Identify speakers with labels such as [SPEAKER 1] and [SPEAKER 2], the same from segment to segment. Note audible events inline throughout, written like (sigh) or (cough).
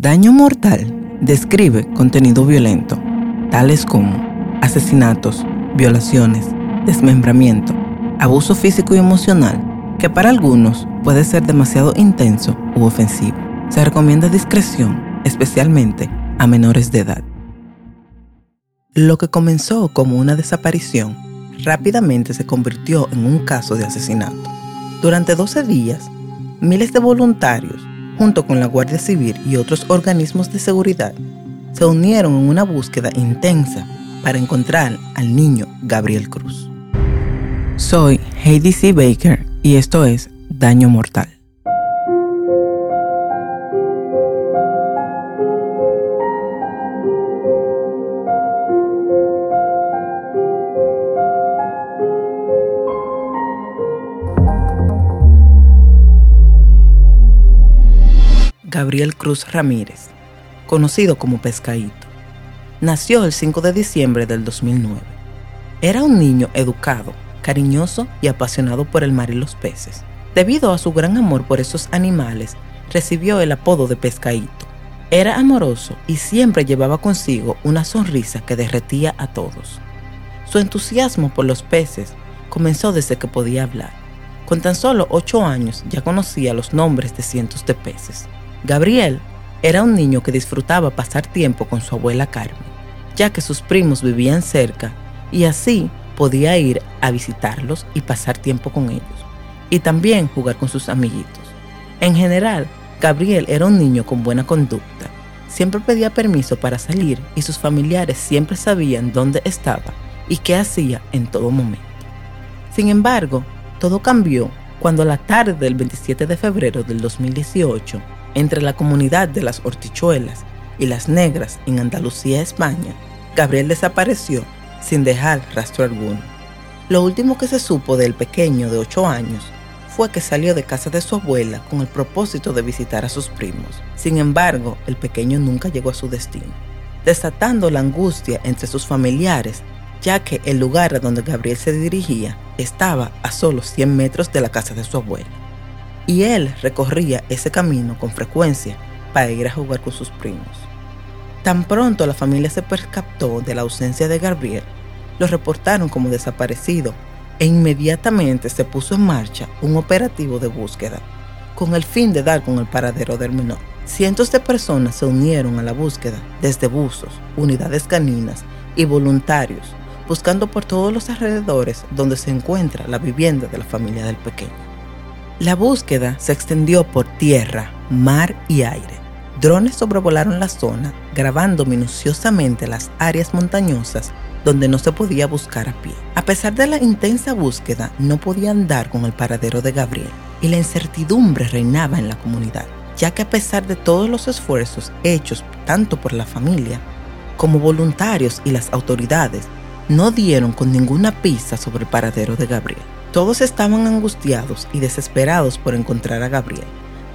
[SPEAKER 1] Daño mortal describe contenido violento, tales como asesinatos, violaciones, desmembramiento, abuso físico y emocional, que para algunos puede ser demasiado intenso u ofensivo. Se recomienda discreción, especialmente a menores de edad. Lo que comenzó como una desaparición rápidamente se convirtió en un caso de asesinato. Durante 12 días, miles de voluntarios, junto con la Guardia Civil y otros organismos de seguridad, se unieron en una búsqueda intensa para encontrar al niño Gabriel Cruz. Soy Heidi C. Baker y esto es Daño Mortal. Gabriel Cruz Ramírez, conocido como Pescadito. Nació el 5 de diciembre del 2009. Era un niño educado, cariñoso y apasionado por el mar y los peces. Debido a su gran amor por esos animales, recibió el apodo de Pescadito. Era amoroso y siempre llevaba consigo una sonrisa que derretía a todos. Su entusiasmo por los peces comenzó desde que podía hablar. Con tan solo 8 años ya conocía los nombres de cientos de peces. Gabriel era un niño que disfrutaba pasar tiempo con su abuela Carmen, ya que sus primos vivían cerca y así podía ir a visitarlos y pasar tiempo con ellos, y también jugar con sus amiguitos. En general, Gabriel era un niño con buena conducta. Siempre pedía permiso para salir y sus familiares siempre sabían dónde estaba y qué hacía en todo momento. Sin embargo, todo cambió cuando la tarde del 27 de febrero del 2018 entre la comunidad de las hortichuelas y las negras en Andalucía, España, Gabriel desapareció sin dejar rastro alguno. Lo último que se supo del pequeño de 8 años fue que salió de casa de su abuela con el propósito de visitar a sus primos. Sin embargo, el pequeño nunca llegó a su destino, desatando la angustia entre sus familiares, ya que el lugar a donde Gabriel se dirigía estaba a solo 100 metros de la casa de su abuela y él recorría ese camino con frecuencia para ir a jugar con sus primos. Tan pronto la familia se percató de la ausencia de Gabriel, lo reportaron como desaparecido e inmediatamente se puso en marcha un operativo de búsqueda con el fin de dar con el paradero del menor. Cientos de personas se unieron a la búsqueda, desde buzos, unidades caninas y voluntarios, buscando por todos los alrededores donde se encuentra la vivienda de la familia del pequeño. La búsqueda se extendió por tierra, mar y aire. Drones sobrevolaron la zona, grabando minuciosamente las áreas montañosas donde no se podía buscar a pie. A pesar de la intensa búsqueda, no podían dar con el paradero de Gabriel y la incertidumbre reinaba en la comunidad, ya que a pesar de todos los esfuerzos hechos tanto por la familia como voluntarios y las autoridades, no dieron con ninguna pista sobre el paradero de Gabriel. Todos estaban angustiados y desesperados por encontrar a Gabriel,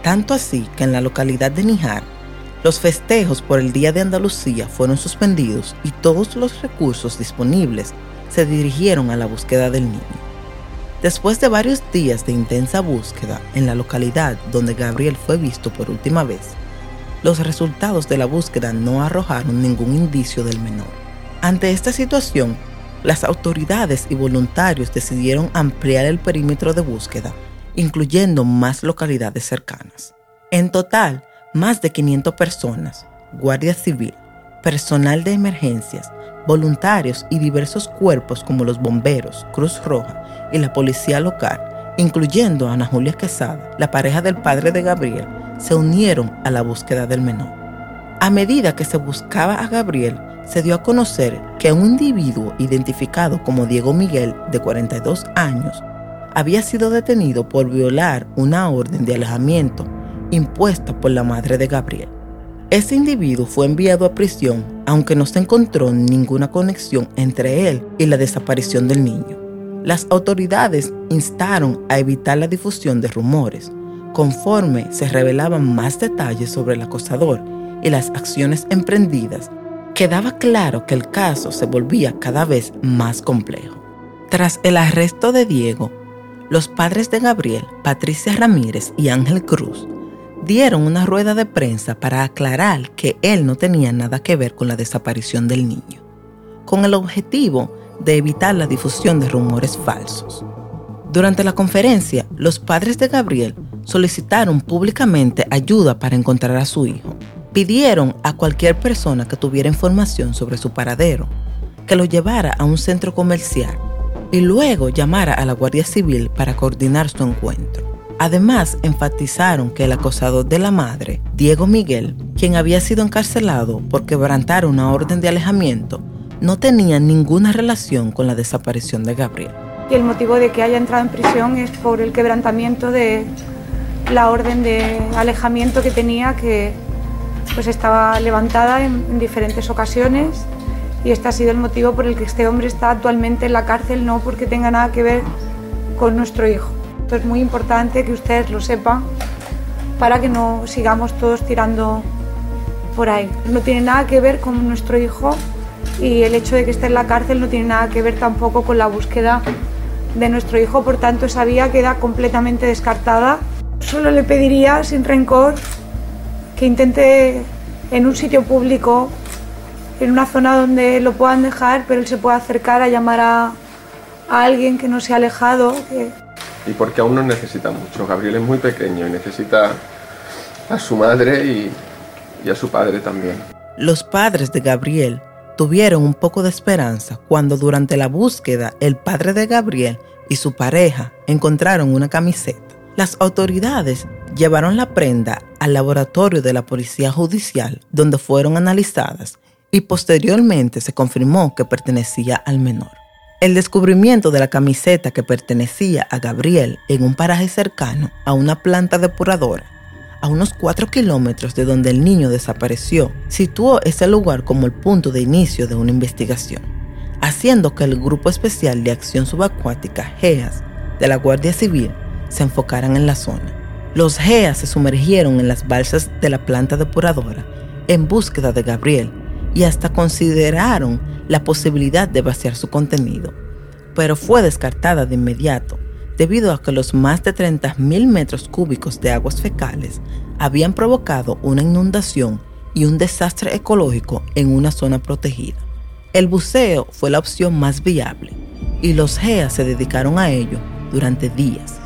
[SPEAKER 1] tanto así que en la localidad de Nijar, los festejos por el Día de Andalucía fueron suspendidos y todos los recursos disponibles se dirigieron a la búsqueda del niño. Después de varios días de intensa búsqueda en la localidad donde Gabriel fue visto por última vez, los resultados de la búsqueda no arrojaron ningún indicio del menor. Ante esta situación, las autoridades y voluntarios decidieron ampliar el perímetro de búsqueda, incluyendo más localidades cercanas. En total, más de 500 personas, Guardia Civil, personal de emergencias, voluntarios y diversos cuerpos como los bomberos, Cruz Roja y la policía local, incluyendo a Ana Julia Quesada, la pareja del padre de Gabriel, se unieron a la búsqueda del menor. A medida que se buscaba a Gabriel, se dio a conocer que un individuo identificado como Diego Miguel, de 42 años, había sido detenido por violar una orden de alejamiento impuesta por la madre de Gabriel. Ese individuo fue enviado a prisión, aunque no se encontró ninguna conexión entre él y la desaparición del niño. Las autoridades instaron a evitar la difusión de rumores, conforme se revelaban más detalles sobre el acosador y las acciones emprendidas quedaba claro que el caso se volvía cada vez más complejo. Tras el arresto de Diego, los padres de Gabriel, Patricia Ramírez y Ángel Cruz, dieron una rueda de prensa para aclarar que él no tenía nada que ver con la desaparición del niño, con el objetivo de evitar la difusión de rumores falsos. Durante la conferencia, los padres de Gabriel solicitaron públicamente ayuda para encontrar a su hijo. Pidieron a cualquier persona que tuviera información sobre su paradero que lo llevara a un centro comercial y luego llamara a la Guardia Civil para coordinar su encuentro. Además, enfatizaron que el acosador de la madre, Diego Miguel, quien había sido encarcelado por quebrantar una orden de alejamiento, no tenía ninguna relación con la desaparición de Gabriel.
[SPEAKER 2] Y el motivo de que haya entrado en prisión es por el quebrantamiento de la orden de alejamiento que tenía, que pues estaba levantada en, en diferentes ocasiones y este ha sido el motivo por el que este hombre está actualmente en la cárcel, no porque tenga nada que ver con nuestro hijo. Esto es muy importante que ustedes lo sepan para que no sigamos todos tirando por ahí. No tiene nada que ver con nuestro hijo y el hecho de que esté en la cárcel no tiene nada que ver tampoco con la búsqueda de nuestro hijo, por tanto esa vía queda completamente descartada. Solo le pediría sin rencor que intente en un sitio público en una zona donde lo puedan dejar, pero él se pueda acercar a llamar a, alguien que no se ha alejado.
[SPEAKER 3] Y porque aún no necesita mucho. Gabriel es muy pequeño y necesita a su madre y, y a su padre también.
[SPEAKER 1] Los padres de Gabriel tuvieron un poco de esperanza cuando durante la búsqueda el padre de Gabriel y su pareja encontraron una camiseta. Las autoridades llevaron la prenda al laboratorio de la Policía Judicial donde fueron analizadas y posteriormente se confirmó que pertenecía al menor. El descubrimiento de la camiseta que pertenecía a Gabriel en un paraje cercano a una planta depuradora, a unos 4 kilómetros de donde el niño desapareció, situó ese lugar como el punto de inicio de una investigación, haciendo que el Grupo Especial de Acción Subacuática, GEAS, de la Guardia Civil, se enfocaran en la zona. Los GEAS se sumergieron en las balsas de la planta depuradora en búsqueda de Gabriel y hasta consideraron la posibilidad de vaciar su contenido, pero fue descartada de inmediato debido a que los más de 30.000 metros cúbicos de aguas fecales habían provocado una inundación y un desastre ecológico en una zona protegida. El buceo fue la opción más viable y los GEA se dedicaron a ello durante días,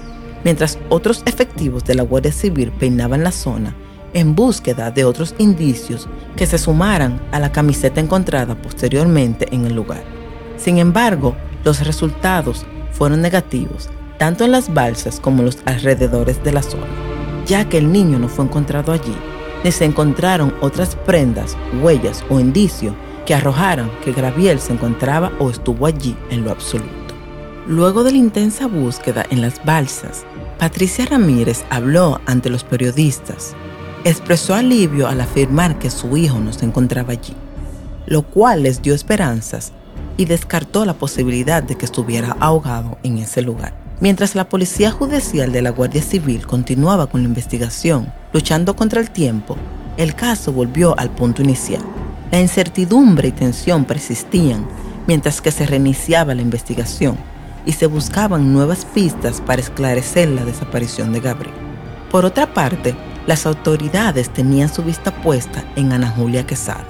[SPEAKER 1] mientras otros efectivos de la Guardia Civil peinaban la zona en búsqueda de otros indicios que se sumaran a la camiseta encontrada posteriormente en el lugar. Sin embargo, los resultados fueron negativos, tanto en las balsas como en los alrededores de la zona, ya que el niño no fue encontrado allí, ni se encontraron otras prendas, huellas o indicios que arrojaran que Graviel se encontraba o estuvo allí en lo absoluto. Luego de la intensa búsqueda en las balsas, Patricia Ramírez habló ante los periodistas expresó alivio al afirmar que su hijo no se encontraba allí, lo cual les dio esperanzas y descartó la posibilidad de que estuviera ahogado en ese lugar. Mientras la Policía Judicial de la Guardia Civil continuaba con la investigación, luchando contra el tiempo, el caso volvió al punto inicial. La incertidumbre y tensión persistían mientras que se reiniciaba la investigación y se buscaban nuevas pistas para esclarecer la desaparición de Gabriel. Por otra parte, las autoridades tenían su vista puesta en Ana Julia Quesada,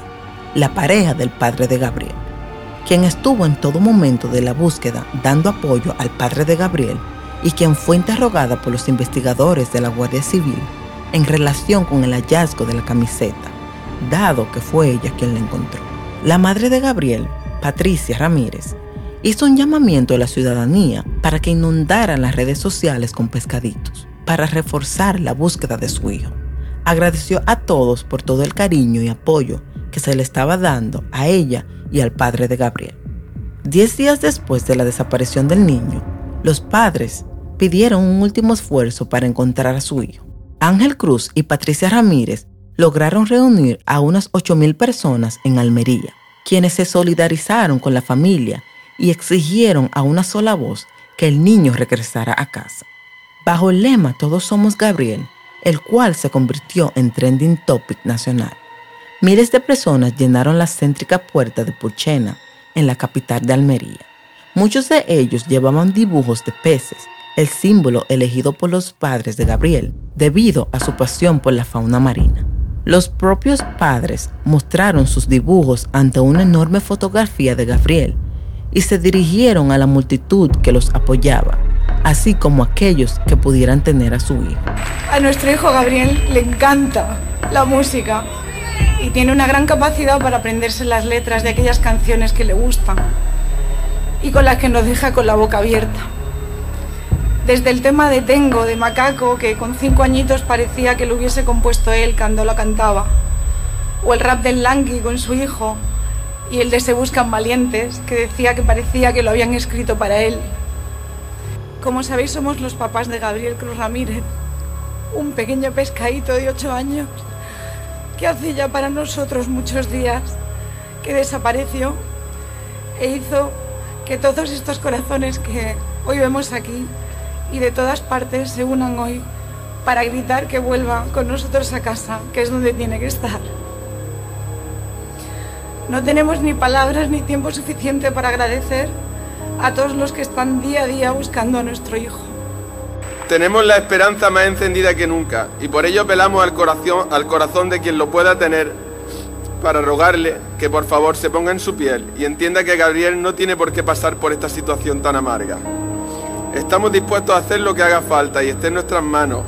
[SPEAKER 1] la pareja del padre de Gabriel, quien estuvo en todo momento de la búsqueda dando apoyo al padre de Gabriel y quien fue interrogada por los investigadores de la Guardia Civil en relación con el hallazgo de la camiseta, dado que fue ella quien la encontró. La madre de Gabriel, Patricia Ramírez, hizo un llamamiento a la ciudadanía para que inundaran las redes sociales con pescaditos para reforzar la búsqueda de su hijo. Agradeció a todos por todo el cariño y apoyo que se le estaba dando a ella y al padre de Gabriel. Diez días después de la desaparición del niño, los padres pidieron un último esfuerzo para encontrar a su hijo. Ángel Cruz y Patricia Ramírez lograron reunir a unas 8.000 personas en Almería, quienes se solidarizaron con la familia y exigieron a una sola voz que el niño regresara a casa bajo el lema Todos somos Gabriel, el cual se convirtió en trending topic nacional. Miles de personas llenaron la céntrica puerta de Purchena, en la capital de Almería. Muchos de ellos llevaban dibujos de peces el símbolo elegido por los padres de Gabriel debido a su pasión por la fauna marina. Los propios padres mostraron sus dibujos ante una enorme fotografía de Gabriel y se dirigieron a la multitud que los apoyaba, así como a aquellos que pudieran tener a su hijo.
[SPEAKER 2] A nuestro hijo Gabriel le encanta la música y tiene una gran capacidad para aprenderse las letras de aquellas canciones que le gustan y con las que nos deja con la boca abierta. Desde el tema de Tengo, de Macaco, que con cinco añitos parecía que lo hubiese compuesto él cuando lo cantaba, o el rap del Langui con su hijo, y el de Se Buscan Valientes, que decía que parecía que lo habían escrito para él. Como sabéis, somos los papás de Gabriel Cruz Ramírez, un pequeño pescadito de ocho años que hace ya para nosotros muchos días que desapareció e hizo que todos estos corazones que hoy vemos aquí y de todas partes se unan hoy para gritar que vuelva con nosotros a casa, que es donde tiene que estar. No tenemos ni palabras ni tiempo suficiente para agradecer a todos los que están día a día buscando a nuestro hijo.
[SPEAKER 3] Tenemos la esperanza más encendida que nunca y por ello apelamos al corazón, al corazón de quien lo pueda tener para rogarle que por favor se ponga en su piel y entienda que Gabriel no tiene por qué pasar por esta situación tan amarga. Estamos dispuestos a hacer lo que haga falta y esté en nuestras manos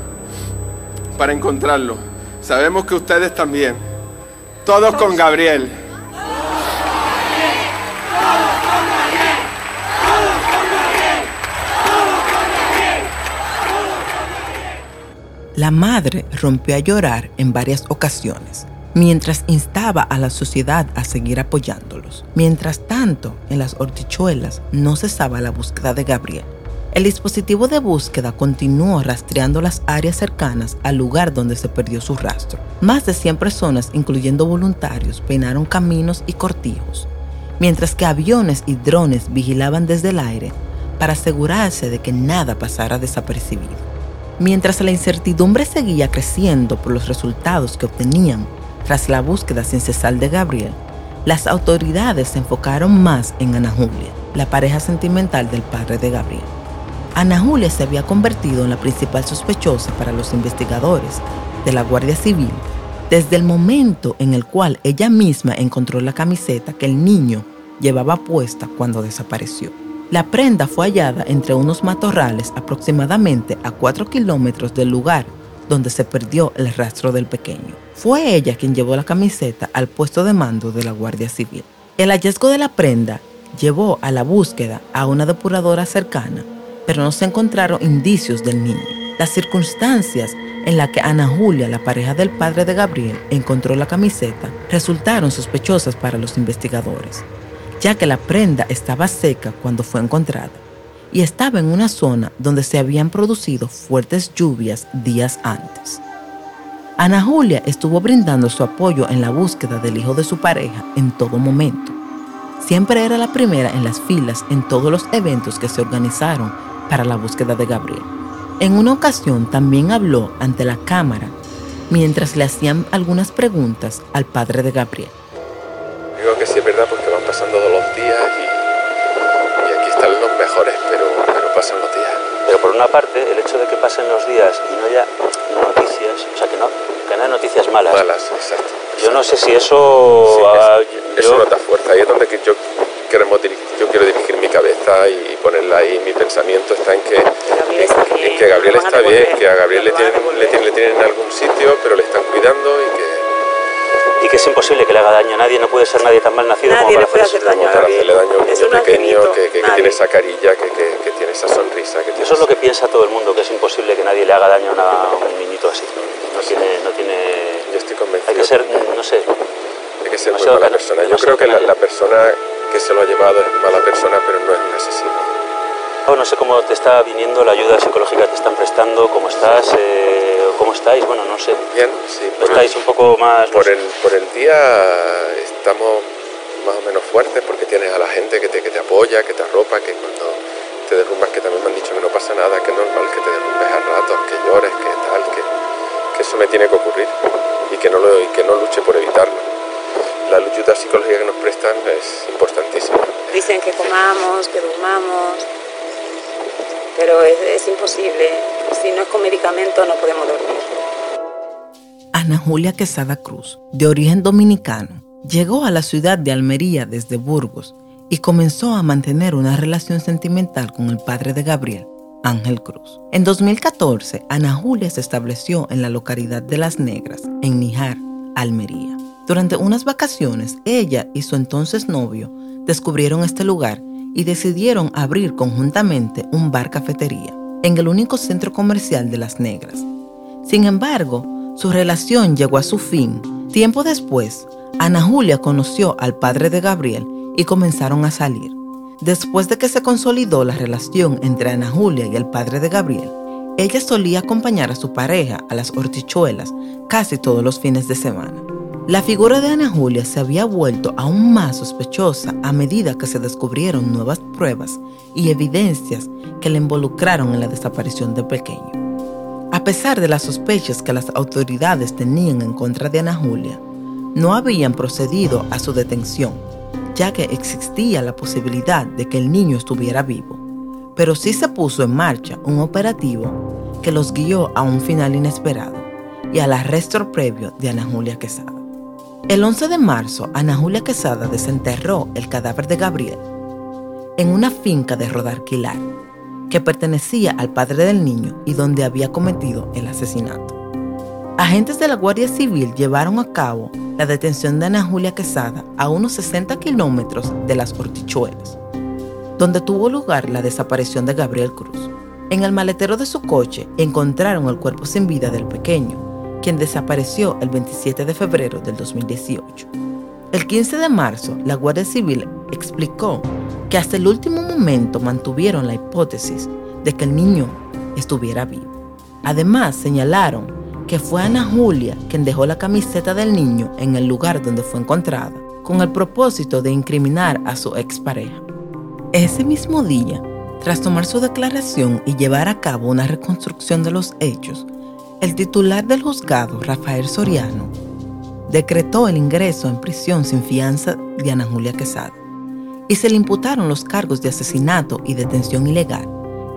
[SPEAKER 3] para encontrarlo. Sabemos que ustedes también. Todos con Gabriel.
[SPEAKER 1] La madre rompió a llorar en varias ocasiones, mientras instaba a la sociedad a seguir apoyándolos. Mientras tanto, en las hortichuelas no cesaba la búsqueda de Gabriel. El dispositivo de búsqueda continuó rastreando las áreas cercanas al lugar donde se perdió su rastro. Más de 100 personas, incluyendo voluntarios, peinaron caminos y cortijos, mientras que aviones y drones vigilaban desde el aire para asegurarse de que nada pasara desapercibido. Mientras la incertidumbre seguía creciendo por los resultados que obtenían tras la búsqueda sin cesar de Gabriel, las autoridades se enfocaron más en Ana Julia, la pareja sentimental del padre de Gabriel. Ana Julia se había convertido en la principal sospechosa para los investigadores de la Guardia Civil desde el momento en el cual ella misma encontró la camiseta que el niño llevaba puesta cuando desapareció. La prenda fue hallada entre unos matorrales aproximadamente a 4 kilómetros del lugar donde se perdió el rastro del pequeño. Fue ella quien llevó la camiseta al puesto de mando de la Guardia Civil. El hallazgo de la prenda llevó a la búsqueda a una depuradora cercana pero no se encontraron indicios del niño. Las circunstancias en las que Ana Julia, la pareja del padre de Gabriel, encontró la camiseta resultaron sospechosas para los investigadores, ya que la prenda estaba seca cuando fue encontrada y estaba en una zona donde se habían producido fuertes lluvias días antes. Ana Julia estuvo brindando su apoyo en la búsqueda del hijo de su pareja en todo momento. Siempre era la primera en las filas en todos los eventos que se organizaron para la búsqueda de Gabriel. En una ocasión también habló ante la cámara mientras le hacían algunas preguntas al padre de Gabriel.
[SPEAKER 3] Pasando todos los días y, aquí están los mejores, pero, pero pasan los días.
[SPEAKER 4] Pero por una parte, el hecho de que pasen los días y no haya noticias, o sea, que no, que no haya noticias malas.
[SPEAKER 3] Malas, exacto.
[SPEAKER 4] Yo no sé si eso...
[SPEAKER 3] eso, nota fuerza, ahí es donde yo, queremos yo quiero dirigir mi cabeza y ponerla ahí, mi pensamiento está en que, en, que Gabriel está bien, que a Gabriel le tienen, le, tienen, le tienen en algún sitio, pero le están cuidando y que
[SPEAKER 4] y que es imposible que le haga daño a nadie, no puede ser nadie tan mal nacido
[SPEAKER 5] como
[SPEAKER 4] para
[SPEAKER 5] puede hacer daño,
[SPEAKER 3] para hacerle daño a un niño pequeño que, que, tiene esa carilla, que, que, tiene esa sonrisa. Que tiene
[SPEAKER 4] Eso es lo que piensa todo el mundo, que es imposible que nadie le haga daño a, un niñito así. No tiene, no tiene...
[SPEAKER 3] Yo estoy convencido.
[SPEAKER 4] Hay que ser, no sé...
[SPEAKER 3] Hay que ser muy mala persona. Yo creo que la, la persona que se lo ha llevado es mala persona, pero no es un asesino.
[SPEAKER 4] No sé cómo te está viniendo la ayuda psicológica que te están prestando, cómo estás, eh, cómo estáis, bueno, no sé.
[SPEAKER 3] Bien, sí.
[SPEAKER 4] ¿Estáis un poco más...?
[SPEAKER 3] Por, el, por el día estamos más o menos fuertes porque tienes a la gente que te, que te apoya, que te arropa, que cuando te derrumbas, que también me han dicho que no pasa nada, que es normal que te derrumbes a ratos, que llores, que tal, que, que eso me tiene que ocurrir y que no, lo, y que no luche por evitarlo. La ayuda psicológica que nos prestan es importantísima.
[SPEAKER 5] Dicen que comamos, que durmamos, pero es, es imposible. Si no es con medicamento no podemos dormir.
[SPEAKER 1] Ana Julia Quesada Cruz, de origen dominicano, llegó a la ciudad de Almería desde Burgos y comenzó a mantener una relación sentimental con el padre de Gabriel, Ángel Cruz. En 2014, Ana Julia se estableció en la localidad de Las Negras, en Nijar, Almería. Durante unas vacaciones, ella y su entonces novio descubrieron este lugar y decidieron abrir conjuntamente un bar cafetería en el único centro comercial de Las Negras. Sin embargo, su relación llegó a su fin. Tiempo después, Ana Julia conoció al padre de Gabriel y comenzaron a salir. Después de que se consolidó la relación entre Ana Julia y el padre de Gabriel, ella solía acompañar a su pareja a las hortichuelas casi todos los fines de semana. La figura de Ana Julia se había vuelto aún más sospechosa a medida que se descubrieron nuevas pruebas y evidencias que le involucraron en la desaparición del pequeño. A pesar de las sospechas que las autoridades tenían en contra de Ana Julia, no habían procedido a su detención ya que existía la posibilidad de que el niño estuviera vivo. Pero sí se puso en marcha un operativo que los guió a un final inesperado y al arresto previo de Ana Julia Quesada. El 11 de marzo, Ana Julia Quesada desenterró el cadáver de Gabriel en una finca de Rodarquilar que pertenecía al padre del niño y donde había cometido el asesinato. Agentes de la Guardia Civil llevaron a cabo la detención de Ana Julia Quesada a unos 60 kilómetros de las Hortichuelas, donde tuvo lugar la desaparición de Gabriel Cruz. En el maletero de su coche encontraron el cuerpo sin vida del pequeño, quien desapareció el 27 de febrero del 2018. El 15 de marzo, la Guardia Civil explicó que hasta el último momento mantuvieron la hipótesis de que el niño estuviera vivo. Además, señalaron que fue Ana Julia quien dejó la camiseta del niño en el lugar donde fue encontrada, con el propósito de incriminar a su expareja. Ese mismo día, tras tomar su declaración y llevar a cabo una reconstrucción de los hechos, el titular del juzgado, Rafael Soriano, decretó el ingreso en prisión sin fianza de Ana Julia Quesada y se le imputaron los cargos de asesinato y detención ilegal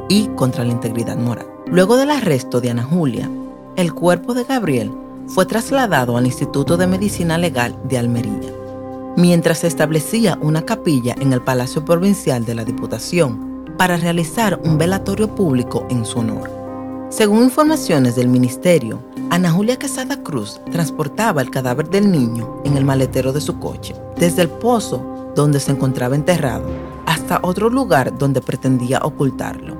[SPEAKER 1] y contra la integridad moral. Luego del arresto de Ana Julia, el cuerpo de Gabriel fue trasladado al Instituto de Medicina Legal de Almería, mientras se establecía una capilla en el Palacio Provincial de la Diputación para realizar un velatorio público en su honor. Según informaciones del ministerio, Ana Julia Quesada Cruz transportaba el cadáver del niño en el maletero de su coche, desde el pozo donde se encontraba enterrado hasta otro lugar donde pretendía ocultarlo.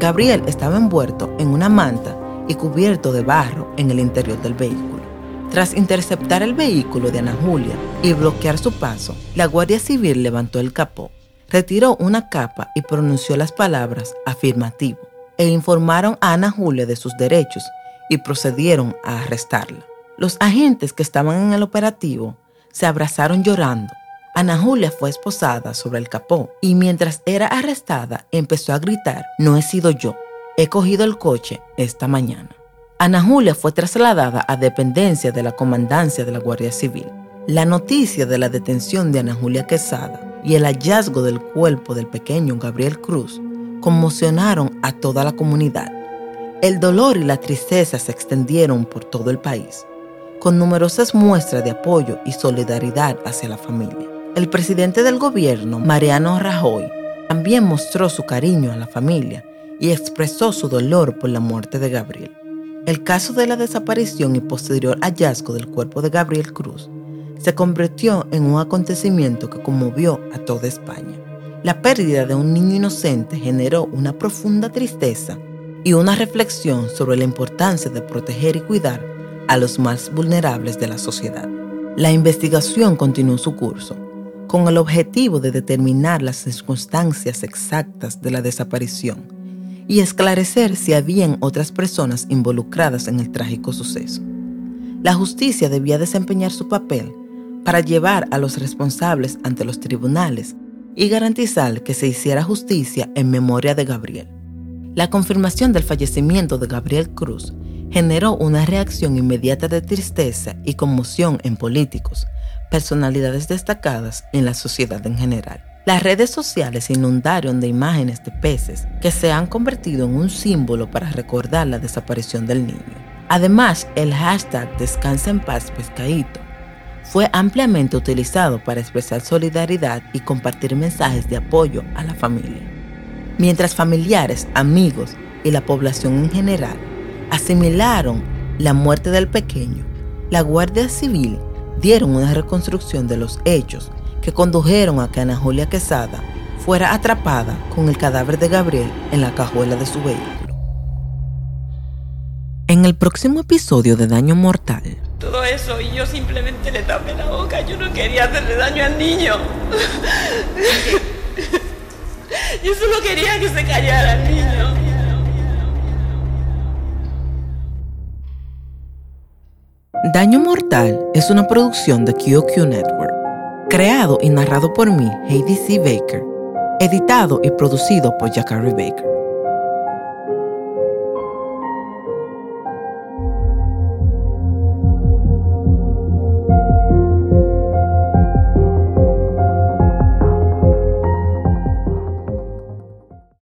[SPEAKER 1] Gabriel estaba envuelto en una manta y cubierto de barro en el interior del vehículo. Tras interceptar el vehículo de Ana Julia y bloquear su paso, la Guardia Civil levantó el capó, retiró una capa y pronunció las palabras afirmativo e informaron a Ana Julia de sus derechos y procedieron a arrestarla. Los agentes que estaban en el operativo se abrazaron llorando. Ana Julia fue esposada sobre el capó y mientras era arrestada empezó a gritar, no he sido yo, He cogido el coche esta mañana. Ana Julia fue trasladada a dependencia de la comandancia de la Guardia Civil. La noticia de la detención de Ana Julia Quesada y el hallazgo del cuerpo del pequeño Gabriel Cruz conmocionaron a toda la comunidad. El dolor y la tristeza se extendieron por todo el país, con numerosas muestras de apoyo y solidaridad hacia la familia. El presidente del gobierno, Mariano Rajoy, también mostró su cariño a la familia y expresó su dolor por la muerte de Gabriel. El caso de la desaparición y posterior hallazgo del cuerpo de Gabriel Cruz se convirtió en un acontecimiento que conmovió a toda España. La pérdida de un niño inocente generó una profunda tristeza y una reflexión sobre la importancia de proteger y cuidar a los más vulnerables de la sociedad. La investigación continuó su curso, con el objetivo de determinar las circunstancias exactas de la desaparición y esclarecer si habían otras personas involucradas en el trágico suceso. La justicia debía desempeñar su papel para llevar a los responsables ante los tribunales y garantizar que se hiciera justicia en memoria de Gabriel. La confirmación del fallecimiento de Gabriel Cruz generó una reacción inmediata de tristeza y conmoción en políticos, personalidades destacadas en la sociedad en general. Las redes sociales inundaron de imágenes de peces que se han convertido en un símbolo para recordar la desaparición del niño. Además, el hashtag Descansa en paz fue ampliamente utilizado para expresar solidaridad y compartir mensajes de apoyo a la familia. Mientras familiares, amigos y la población en general asimilaron la muerte del pequeño, la Guardia Civil dieron una reconstrucción de los hechos que condujeron a que Ana Julia Quesada fuera atrapada con el cadáver de Gabriel en la cajuela de su vehículo. En el próximo episodio de Daño Mortal,
[SPEAKER 5] todo eso y yo simplemente le tapé la boca. Yo no quería hacerle daño al niño. (laughs) yo solo quería que se callara el niño.
[SPEAKER 1] Daño Mortal es una producción de QQ Network, creado y narrado por mí, Heidi C. Baker, editado y producido por Jacari Baker.